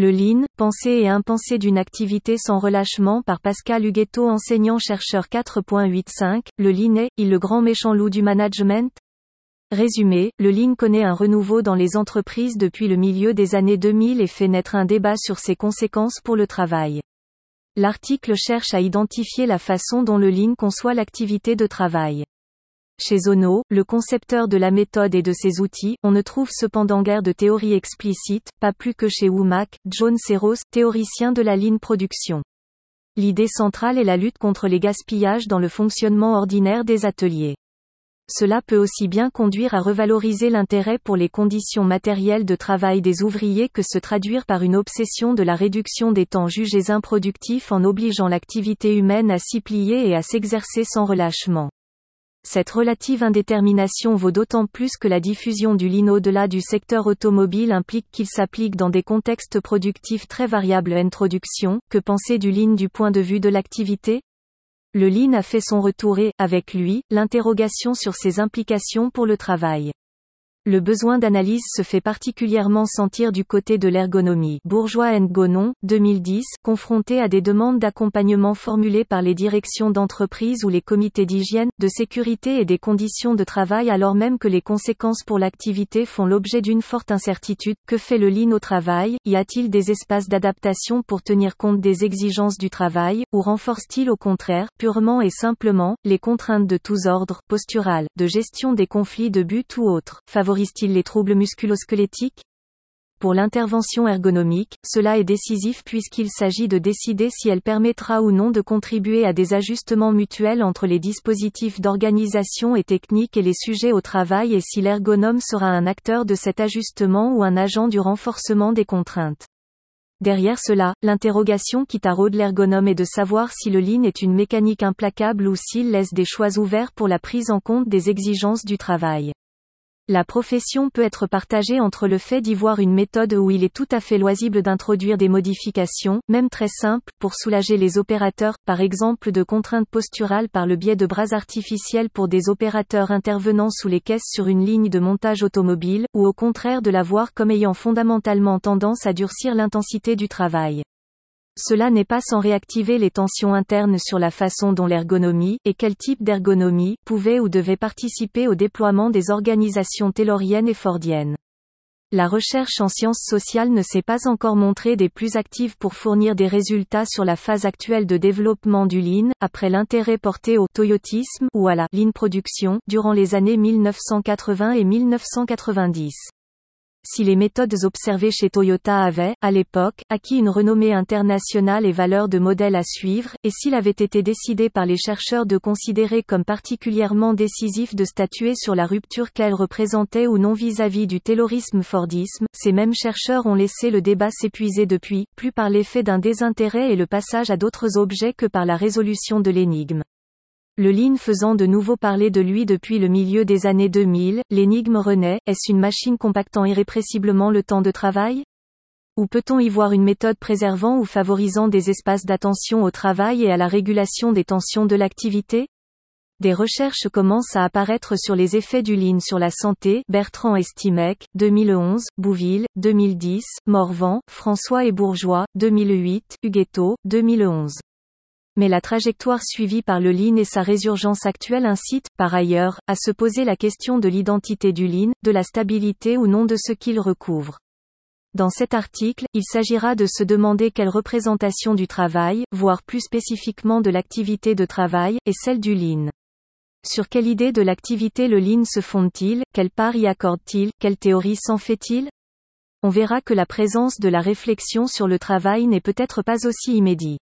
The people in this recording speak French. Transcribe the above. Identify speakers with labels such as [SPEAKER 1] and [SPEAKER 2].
[SPEAKER 1] Le Lean, pensée et impensée d'une activité sans relâchement par Pascal Huguetto enseignant-chercheur 4.85, le Lean est, il le grand méchant loup du management? Résumé, le Lean connaît un renouveau dans les entreprises depuis le milieu des années 2000 et fait naître un débat sur ses conséquences pour le travail. L'article cherche à identifier la façon dont le Lean conçoit l'activité de travail. Chez Ono, le concepteur de la méthode et de ses outils, on ne trouve cependant guère de théorie explicite, pas plus que chez Womack, John Serros, théoricien de la ligne production. L'idée centrale est la lutte contre les gaspillages dans le fonctionnement ordinaire des ateliers. Cela peut aussi bien conduire à revaloriser l'intérêt pour les conditions matérielles de travail des ouvriers que se traduire par une obsession de la réduction des temps jugés improductifs en obligeant l'activité humaine à s'y plier et à s'exercer sans relâchement. Cette relative indétermination vaut d'autant plus que la diffusion du Lean au-delà du secteur automobile implique qu'il s'applique dans des contextes productifs très variables. Introduction, que penser du Lean du point de vue de l'activité? Le Lean a fait son retour et, avec lui, l'interrogation sur ses implications pour le travail. Le besoin d'analyse se fait particulièrement sentir du côté de l'ergonomie. Bourgeois Gonon, 2010, confronté à des demandes d'accompagnement formulées par les directions d'entreprise ou les comités d'hygiène, de sécurité et des conditions de travail alors même que les conséquences pour l'activité font l'objet d'une forte incertitude. Que fait le Lean au travail? Y a-t-il des espaces d'adaptation pour tenir compte des exigences du travail, ou renforce-t-il au contraire, purement et simplement, les contraintes de tous ordres, posturales, de gestion des conflits de but ou autres, favorise-t-il les troubles musculosquelettiques? Pour l'intervention ergonomique, cela est décisif puisqu'il s'agit de décider si elle permettra ou non de contribuer à des ajustements mutuels entre les dispositifs d'organisation et technique et les sujets au travail et si l'ergonome sera un acteur de cet ajustement ou un agent du renforcement des contraintes. Derrière cela, l'interrogation qui taraude l'ergonome est de savoir si le lean est une mécanique implacable ou s'il laisse des choix ouverts pour la prise en compte des exigences du travail. La profession peut être partagée entre le fait d'y voir une méthode où il est tout à fait loisible d'introduire des modifications, même très simples, pour soulager les opérateurs, par exemple de contraintes posturales par le biais de bras artificiels pour des opérateurs intervenant sous les caisses sur une ligne de montage automobile, ou au contraire de la voir comme ayant fondamentalement tendance à durcir l'intensité du travail. Cela n'est pas sans réactiver les tensions internes sur la façon dont l'ergonomie, et quel type d'ergonomie, pouvait ou devait participer au déploiement des organisations tayloriennes et fordiennes. La recherche en sciences sociales ne s'est pas encore montrée des plus actives pour fournir des résultats sur la phase actuelle de développement du Lean, après l'intérêt porté au toyotisme ou à la Lean production durant les années 1980 et 1990. Si les méthodes observées chez Toyota avaient, à l'époque, acquis une renommée internationale et valeur de modèle à suivre, et s'il avait été décidé par les chercheurs de considérer comme particulièrement décisif de statuer sur la rupture qu'elles représentaient ou non vis-à-vis du taylorisme-fordisme, ces mêmes chercheurs ont laissé le débat s'épuiser depuis, plus par l'effet d'un désintérêt et le passage à d'autres objets que par la résolution de l'énigme. Le Lean faisant de nouveau parler de lui depuis le milieu des années 2000, l'énigme renaît, est-ce une machine compactant irrépressiblement le temps de travail? Ou peut-on y voir une méthode préservant ou favorisant des espaces d'attention au travail et à la régulation des tensions de l'activité? Des recherches commencent à apparaître sur les effets du Lean sur la santé, Bertrand Estimec, 2011, Bouville, 2010, Morvan, François et Bourgeois, 2008, Huguetto, 2011 mais la trajectoire suivie par le Lean et sa résurgence actuelle incite, par ailleurs, à se poser la question de l'identité du Lean, de la stabilité ou non de ce qu'il recouvre. Dans cet article, il s'agira de se demander quelle représentation du travail, voire plus spécifiquement de l'activité de travail, est celle du Lean. Sur quelle idée de l'activité le Lean se fonde-t-il, quelle part y accorde-t-il, quelle théorie s'en fait-il? On verra que la présence de la réflexion sur le travail n'est peut-être pas aussi immédiate.